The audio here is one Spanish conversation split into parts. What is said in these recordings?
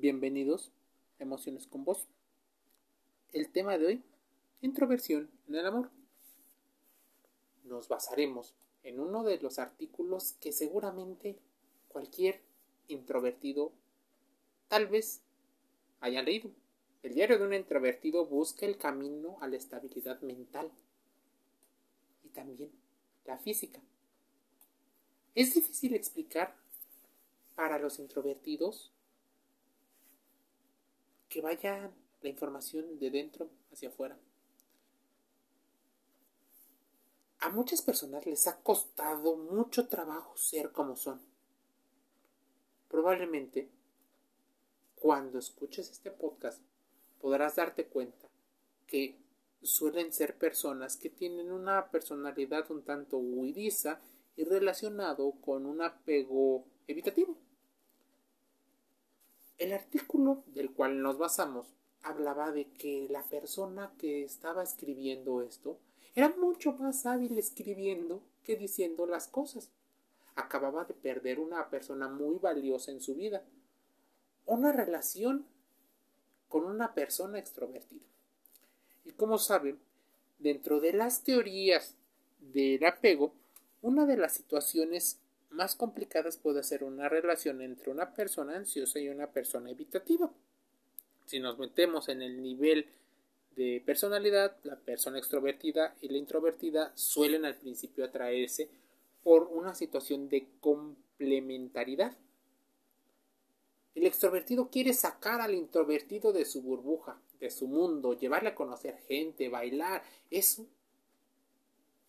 Bienvenidos a Emociones con Vos. El tema de hoy, introversión en el amor. Nos basaremos en uno de los artículos que seguramente cualquier introvertido tal vez haya leído. El diario de un introvertido busca el camino a la estabilidad mental y también la física. Es difícil explicar para los introvertidos que vaya la información de dentro hacia afuera. A muchas personas les ha costado mucho trabajo ser como son. Probablemente cuando escuches este podcast podrás darte cuenta que suelen ser personas que tienen una personalidad un tanto huidiza y relacionado con un apego evitativo. El artículo del cual nos basamos hablaba de que la persona que estaba escribiendo esto era mucho más hábil escribiendo que diciendo las cosas. Acababa de perder una persona muy valiosa en su vida, una relación con una persona extrovertida. Y como saben, dentro de las teorías del apego, una de las situaciones más complicadas puede ser una relación entre una persona ansiosa y una persona evitativa. Si nos metemos en el nivel de personalidad, la persona extrovertida y la introvertida suelen al principio atraerse por una situación de complementariedad. El extrovertido quiere sacar al introvertido de su burbuja, de su mundo, llevarle a conocer gente, bailar. Eso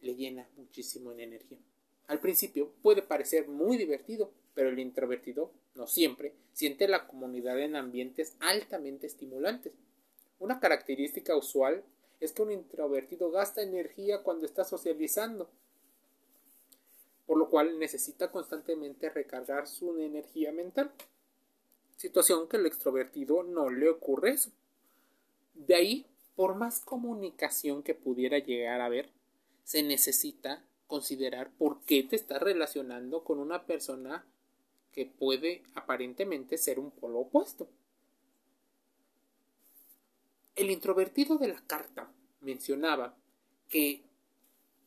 le llena muchísimo en energía. Al principio puede parecer muy divertido, pero el introvertido, no siempre, siente la comunidad en ambientes altamente estimulantes. Una característica usual es que un introvertido gasta energía cuando está socializando, por lo cual necesita constantemente recargar su energía mental. Situación que al extrovertido no le ocurre eso. De ahí, por más comunicación que pudiera llegar a haber, se necesita considerar por qué te estás relacionando con una persona que puede aparentemente ser un polo opuesto. El introvertido de la carta mencionaba que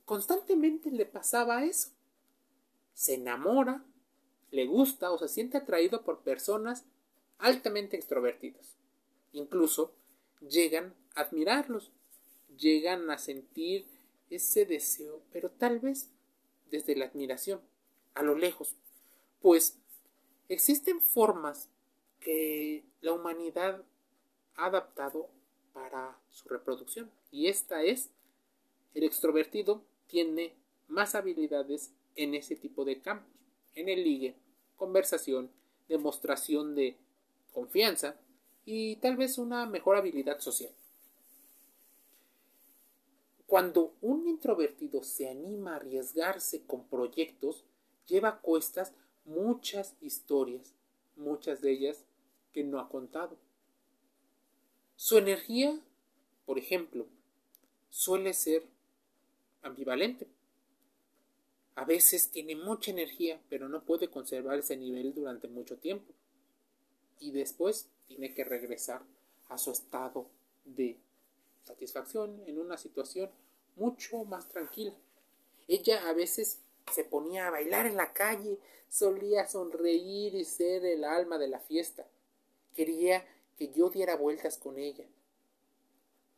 constantemente le pasaba eso. Se enamora, le gusta o se siente atraído por personas altamente extrovertidas. Incluso llegan a admirarlos, llegan a sentir ese deseo, pero tal vez desde la admiración, a lo lejos, pues existen formas que la humanidad ha adaptado para su reproducción y esta es el extrovertido tiene más habilidades en ese tipo de campos, en el ligue, conversación, demostración de confianza y tal vez una mejor habilidad social. Cuando un introvertido se anima a arriesgarse con proyectos, lleva a cuestas muchas historias, muchas de ellas que no ha contado. Su energía, por ejemplo, suele ser ambivalente. A veces tiene mucha energía, pero no puede conservar ese nivel durante mucho tiempo. Y después tiene que regresar a su estado de satisfacción en una situación mucho más tranquila. Ella a veces se ponía a bailar en la calle, solía sonreír y ser el alma de la fiesta. Quería que yo diera vueltas con ella.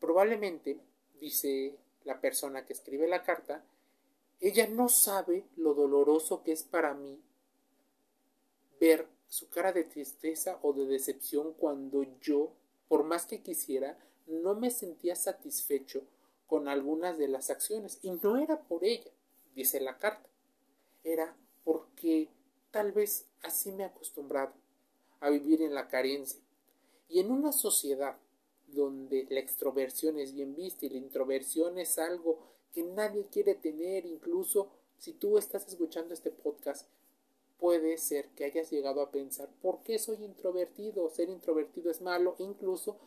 Probablemente, dice la persona que escribe la carta, ella no sabe lo doloroso que es para mí ver su cara de tristeza o de decepción cuando yo, por más que quisiera, no me sentía satisfecho con algunas de las acciones. Y no era por ella, dice la carta. Era porque tal vez así me he acostumbrado a vivir en la carencia. Y en una sociedad donde la extroversión es bien vista y la introversión es algo que nadie quiere tener, incluso si tú estás escuchando este podcast, puede ser que hayas llegado a pensar, ¿por qué soy introvertido? Ser introvertido es malo, incluso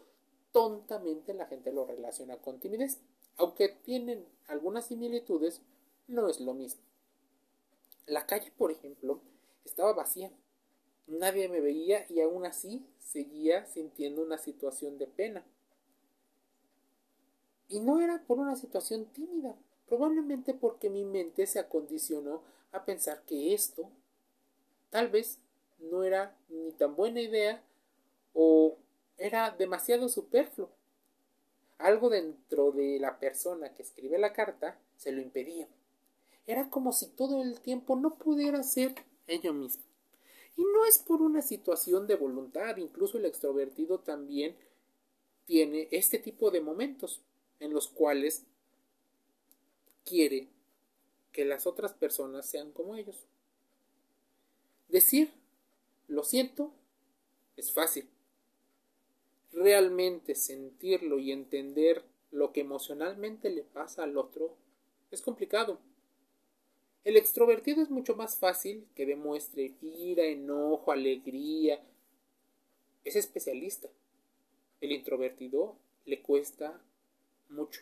tontamente la gente lo relaciona con timidez aunque tienen algunas similitudes, no es lo mismo. La calle, por ejemplo, estaba vacía. Nadie me veía y aún así seguía sintiendo una situación de pena. Y no era por una situación tímida, probablemente porque mi mente se acondicionó a pensar que esto tal vez no era ni tan buena idea o era demasiado superfluo. Algo dentro de la persona que escribe la carta se lo impedía. Era como si todo el tiempo no pudiera ser ello mismo. Y no es por una situación de voluntad, incluso el extrovertido también tiene este tipo de momentos en los cuales quiere que las otras personas sean como ellos. Decir lo siento es fácil. Realmente sentirlo y entender lo que emocionalmente le pasa al otro es complicado. El extrovertido es mucho más fácil que demuestre ira, enojo, alegría. Es especialista. El introvertido le cuesta mucho.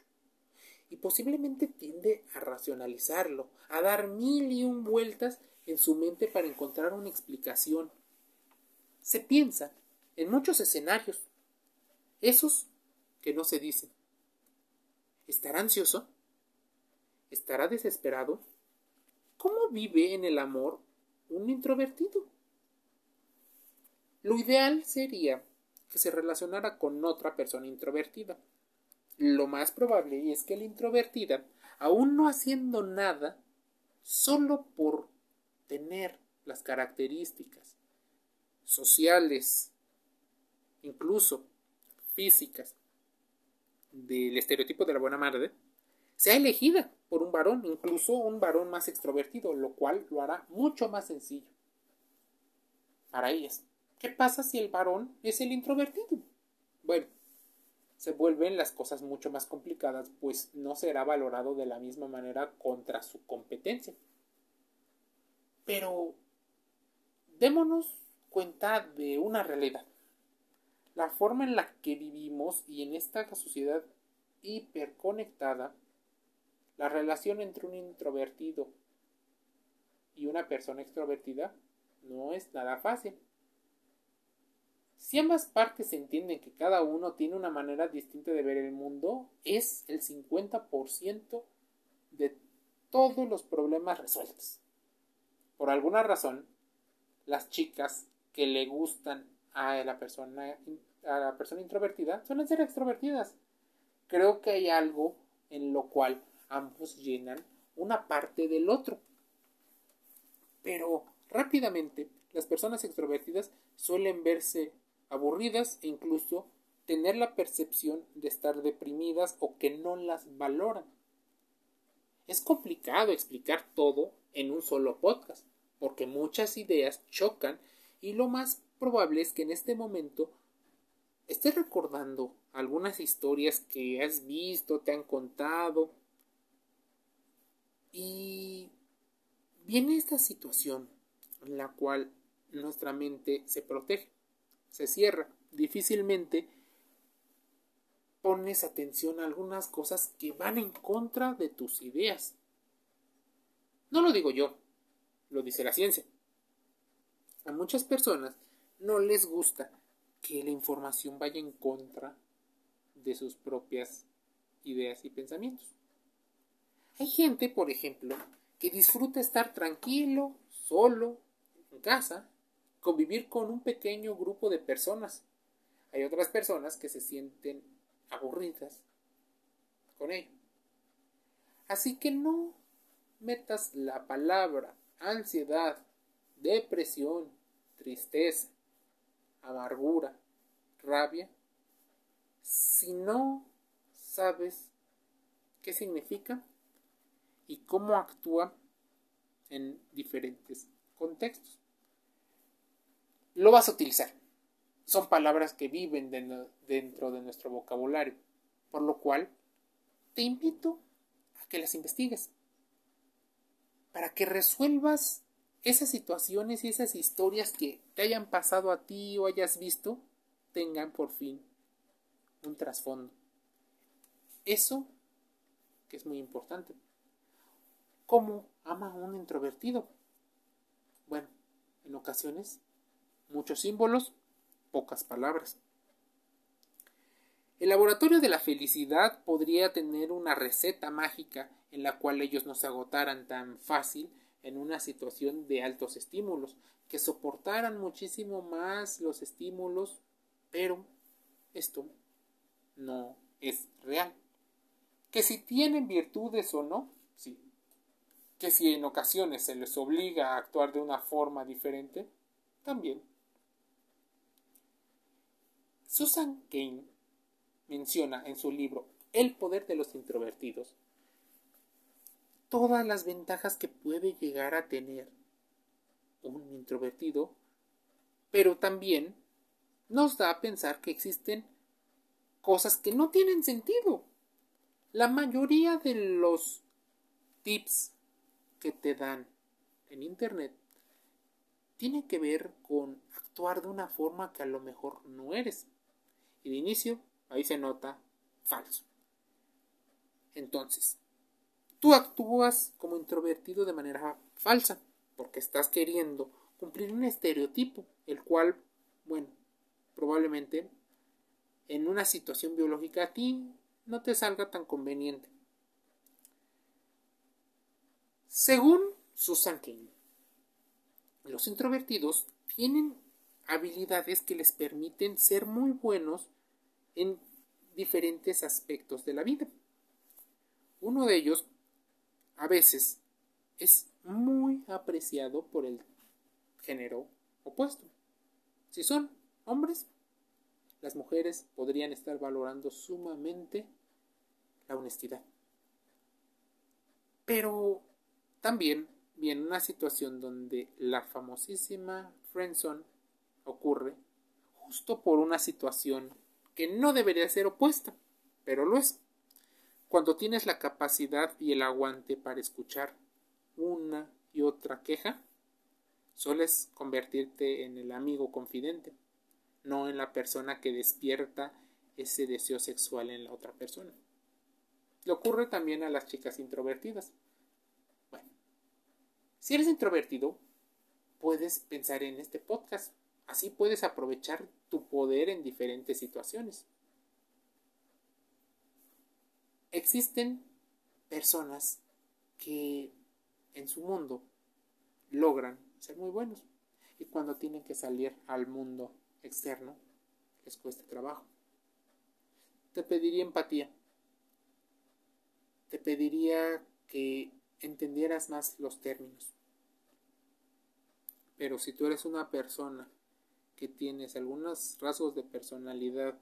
Y posiblemente tiende a racionalizarlo, a dar mil y un vueltas en su mente para encontrar una explicación. Se piensa en muchos escenarios, esos que no se dicen. ¿Estará ansioso? ¿Estará desesperado? ¿Cómo vive en el amor un introvertido? Lo ideal sería que se relacionara con otra persona introvertida. Lo más probable es que la introvertida, aún no haciendo nada, solo por tener las características sociales, incluso físicas, del estereotipo de la buena madre, sea elegida por un varón, incluso un varón más extrovertido, lo cual lo hará mucho más sencillo para ellas. ¿Qué pasa si el varón es el introvertido? Bueno, se vuelven las cosas mucho más complicadas, pues no será valorado de la misma manera contra su competencia. Pero démonos cuenta de una realidad. La forma en la que vivimos y en esta sociedad hiperconectada la relación entre un introvertido y una persona extrovertida no es nada fácil. Si ambas partes entienden que cada uno tiene una manera distinta de ver el mundo, es el 50% de todos los problemas resueltos. Por alguna razón, las chicas que le gustan a la persona, a la persona introvertida suelen ser extrovertidas. Creo que hay algo en lo cual ambos llenan una parte del otro. Pero rápidamente las personas extrovertidas suelen verse aburridas e incluso tener la percepción de estar deprimidas o que no las valoran. Es complicado explicar todo en un solo podcast, porque muchas ideas chocan y lo más probable es que en este momento estés recordando algunas historias que has visto, te han contado, y viene esta situación en la cual nuestra mente se protege, se cierra. Difícilmente pones atención a algunas cosas que van en contra de tus ideas. No lo digo yo, lo dice la ciencia. A muchas personas no les gusta que la información vaya en contra de sus propias ideas y pensamientos. Hay gente, por ejemplo, que disfruta estar tranquilo, solo, en casa, convivir con un pequeño grupo de personas. Hay otras personas que se sienten aburridas con ello. Así que no metas la palabra ansiedad, depresión, tristeza, amargura, rabia, si no sabes qué significa y cómo actúa en diferentes contextos. Lo vas a utilizar. Son palabras que viven dentro de nuestro vocabulario, por lo cual te invito a que las investigues, para que resuelvas esas situaciones y esas historias que te hayan pasado a ti o hayas visto, tengan por fin un trasfondo. Eso que es muy importante. ¿Cómo ama un introvertido? Bueno, en ocasiones, muchos símbolos, pocas palabras. El laboratorio de la felicidad podría tener una receta mágica en la cual ellos no se agotaran tan fácil en una situación de altos estímulos, que soportaran muchísimo más los estímulos, pero esto no es real. Que si tienen virtudes o no, sí. Que si en ocasiones se les obliga a actuar de una forma diferente, también. Susan Kane menciona en su libro El poder de los introvertidos todas las ventajas que puede llegar a tener un introvertido, pero también nos da a pensar que existen cosas que no tienen sentido. La mayoría de los tips que te dan en Internet tienen que ver con actuar de una forma que a lo mejor no eres. Y de inicio, ahí se nota falso. Entonces, tú actúas como introvertido de manera falsa, porque estás queriendo cumplir un estereotipo, el cual, bueno, probablemente en una situación biológica a ti no te salga tan conveniente. Según Susan King, los introvertidos tienen habilidades que les permiten ser muy buenos en diferentes aspectos de la vida. Uno de ellos, a veces, es muy apreciado por el género opuesto. Si son hombres, las mujeres podrían estar valorando sumamente la honestidad. Pero también viene una situación donde la famosísima friendzone ocurre justo por una situación que no debería ser opuesta, pero lo es. Cuando tienes la capacidad y el aguante para escuchar una y otra queja, sueles convertirte en el amigo confidente no en la persona que despierta ese deseo sexual en la otra persona. Le ocurre también a las chicas introvertidas. Bueno, si eres introvertido, puedes pensar en este podcast. Así puedes aprovechar tu poder en diferentes situaciones. Existen personas que en su mundo logran ser muy buenos y cuando tienen que salir al mundo externo les cuesta trabajo. Te pediría empatía. Te pediría que entendieras más los términos. Pero si tú eres una persona que tienes algunos rasgos de personalidad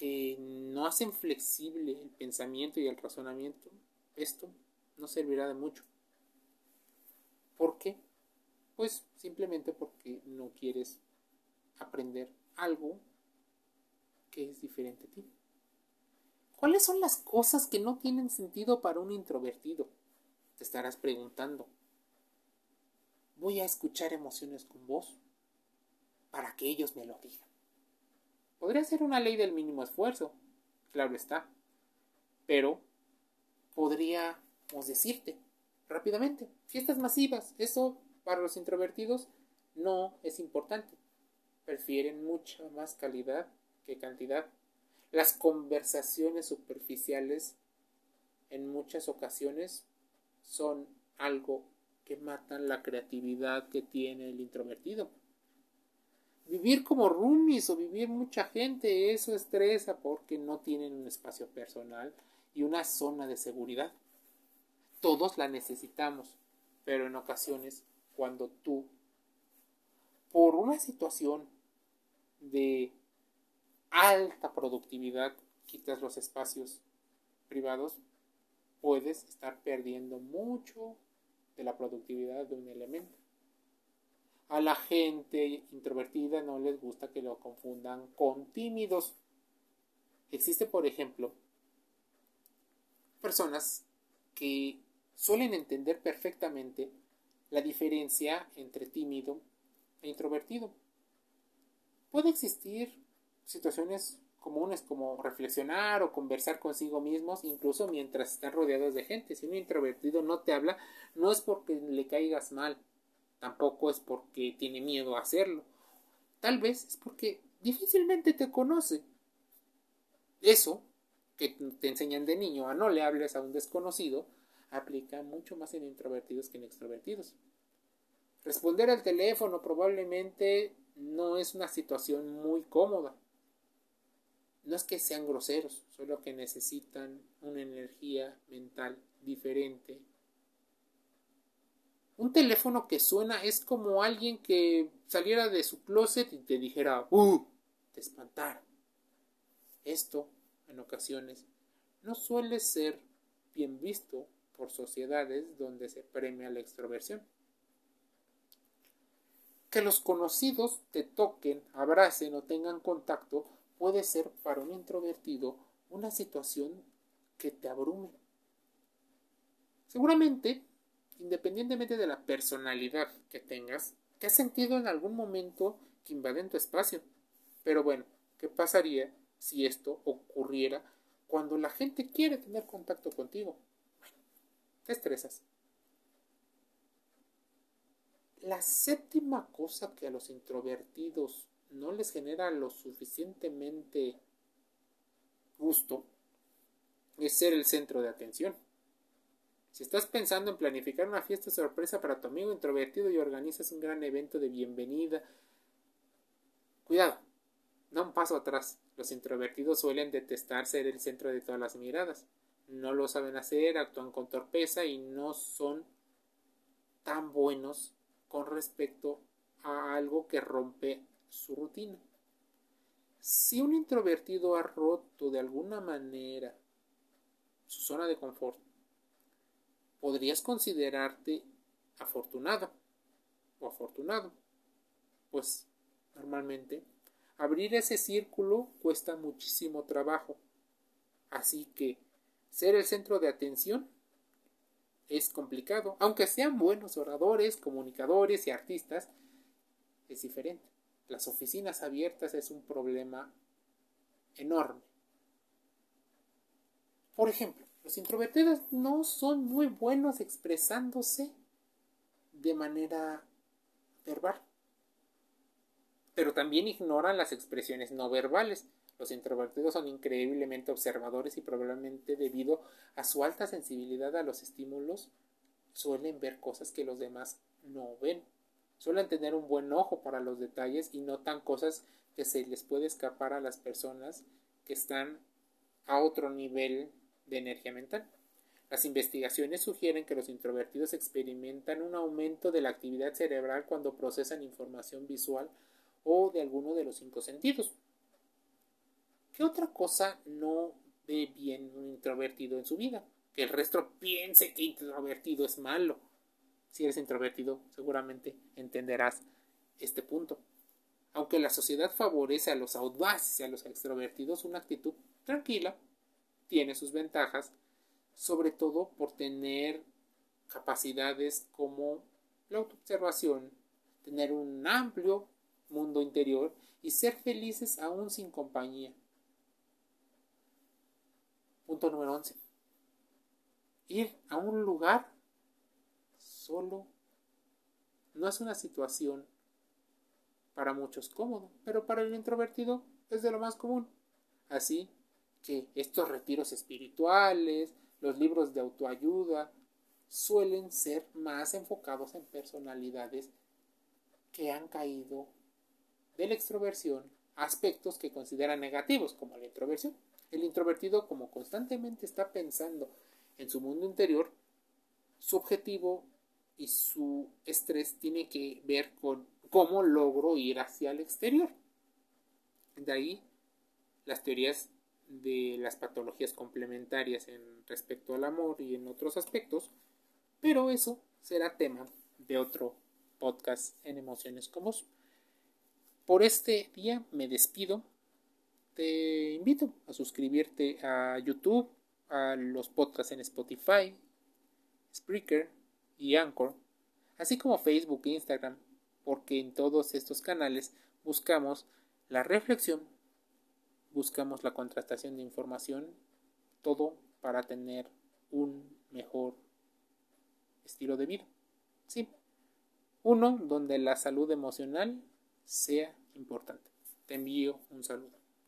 que no hacen flexible el pensamiento y el razonamiento, esto no servirá de mucho. ¿Por qué? Pues simplemente porque no quieres aprender algo que es diferente a ti. ¿Cuáles son las cosas que no tienen sentido para un introvertido? Te estarás preguntando. Voy a escuchar emociones con vos para que ellos me lo digan. Podría ser una ley del mínimo esfuerzo, claro está, pero podríamos decirte rápidamente, fiestas masivas, eso para los introvertidos no es importante prefieren mucha más calidad que cantidad. Las conversaciones superficiales en muchas ocasiones son algo que matan la creatividad que tiene el introvertido. Vivir como roomies o vivir mucha gente, eso estresa porque no tienen un espacio personal y una zona de seguridad. Todos la necesitamos, pero en ocasiones cuando tú, por una situación de alta productividad quitas los espacios privados, puedes estar perdiendo mucho de la productividad de un elemento. A la gente introvertida no les gusta que lo confundan con tímidos. Existe, por ejemplo, personas que suelen entender perfectamente la diferencia entre tímido e introvertido. Puede existir situaciones comunes como reflexionar o conversar consigo mismos, incluso mientras están rodeados de gente. Si un introvertido no te habla, no es porque le caigas mal, tampoco es porque tiene miedo a hacerlo. Tal vez es porque difícilmente te conoce. Eso que te enseñan de niño a no le hables a un desconocido aplica mucho más en introvertidos que en extrovertidos. Responder al teléfono probablemente no es una situación muy cómoda. No es que sean groseros, solo que necesitan una energía mental diferente. Un teléfono que suena es como alguien que saliera de su closet y te dijera ¡Uh! te espantara. Esto, en ocasiones, no suele ser bien visto por sociedades donde se premia la extroversión. Que los conocidos te toquen, abracen o tengan contacto puede ser para un introvertido una situación que te abrume. Seguramente, independientemente de la personalidad que tengas, te has sentido en algún momento que invaden tu espacio. Pero bueno, ¿qué pasaría si esto ocurriera cuando la gente quiere tener contacto contigo? Bueno, te estresas. La séptima cosa que a los introvertidos no les genera lo suficientemente gusto es ser el centro de atención. Si estás pensando en planificar una fiesta sorpresa para tu amigo introvertido y organizas un gran evento de bienvenida, cuidado, da un paso atrás. Los introvertidos suelen detestar ser el centro de todas las miradas. No lo saben hacer, actúan con torpeza y no son tan buenos con respecto a algo que rompe su rutina. Si un introvertido ha roto de alguna manera su zona de confort, podrías considerarte afortunado o afortunado, pues normalmente abrir ese círculo cuesta muchísimo trabajo. Así que ser el centro de atención es complicado. Aunque sean buenos oradores, comunicadores y artistas, es diferente las oficinas abiertas es un problema enorme. Por ejemplo, los introvertidos no son muy buenos expresándose de manera verbal, pero también ignoran las expresiones no verbales. Los introvertidos son increíblemente observadores y probablemente debido a su alta sensibilidad a los estímulos suelen ver cosas que los demás no ven suelen tener un buen ojo para los detalles y notan cosas que se les puede escapar a las personas que están a otro nivel de energía mental. Las investigaciones sugieren que los introvertidos experimentan un aumento de la actividad cerebral cuando procesan información visual o de alguno de los cinco sentidos. ¿Qué otra cosa no ve bien un introvertido en su vida? Que el resto piense que introvertido es malo si eres introvertido, seguramente entenderás este punto. Aunque la sociedad favorece a los audaces y a los extrovertidos, una actitud tranquila tiene sus ventajas, sobre todo por tener capacidades como la autoobservación, tener un amplio mundo interior y ser felices aún sin compañía. Punto número 11. Ir a un lugar solo no es una situación para muchos cómodo, pero para el introvertido es de lo más común. Así que estos retiros espirituales, los libros de autoayuda, suelen ser más enfocados en personalidades que han caído de la extroversión aspectos que consideran negativos, como la introversión. El introvertido, como constantemente está pensando en su mundo interior, su objetivo y su estrés tiene que ver con cómo logro ir hacia el exterior. De ahí las teorías de las patologías complementarias en respecto al amor y en otros aspectos, pero eso será tema de otro podcast en Emociones Comos. Por este día me despido. Te invito a suscribirte a YouTube, a los podcasts en Spotify, Spreaker, y Anchor, así como Facebook e Instagram, porque en todos estos canales buscamos la reflexión, buscamos la contrastación de información, todo para tener un mejor estilo de vida. Sí, uno donde la salud emocional sea importante. Te envío un saludo.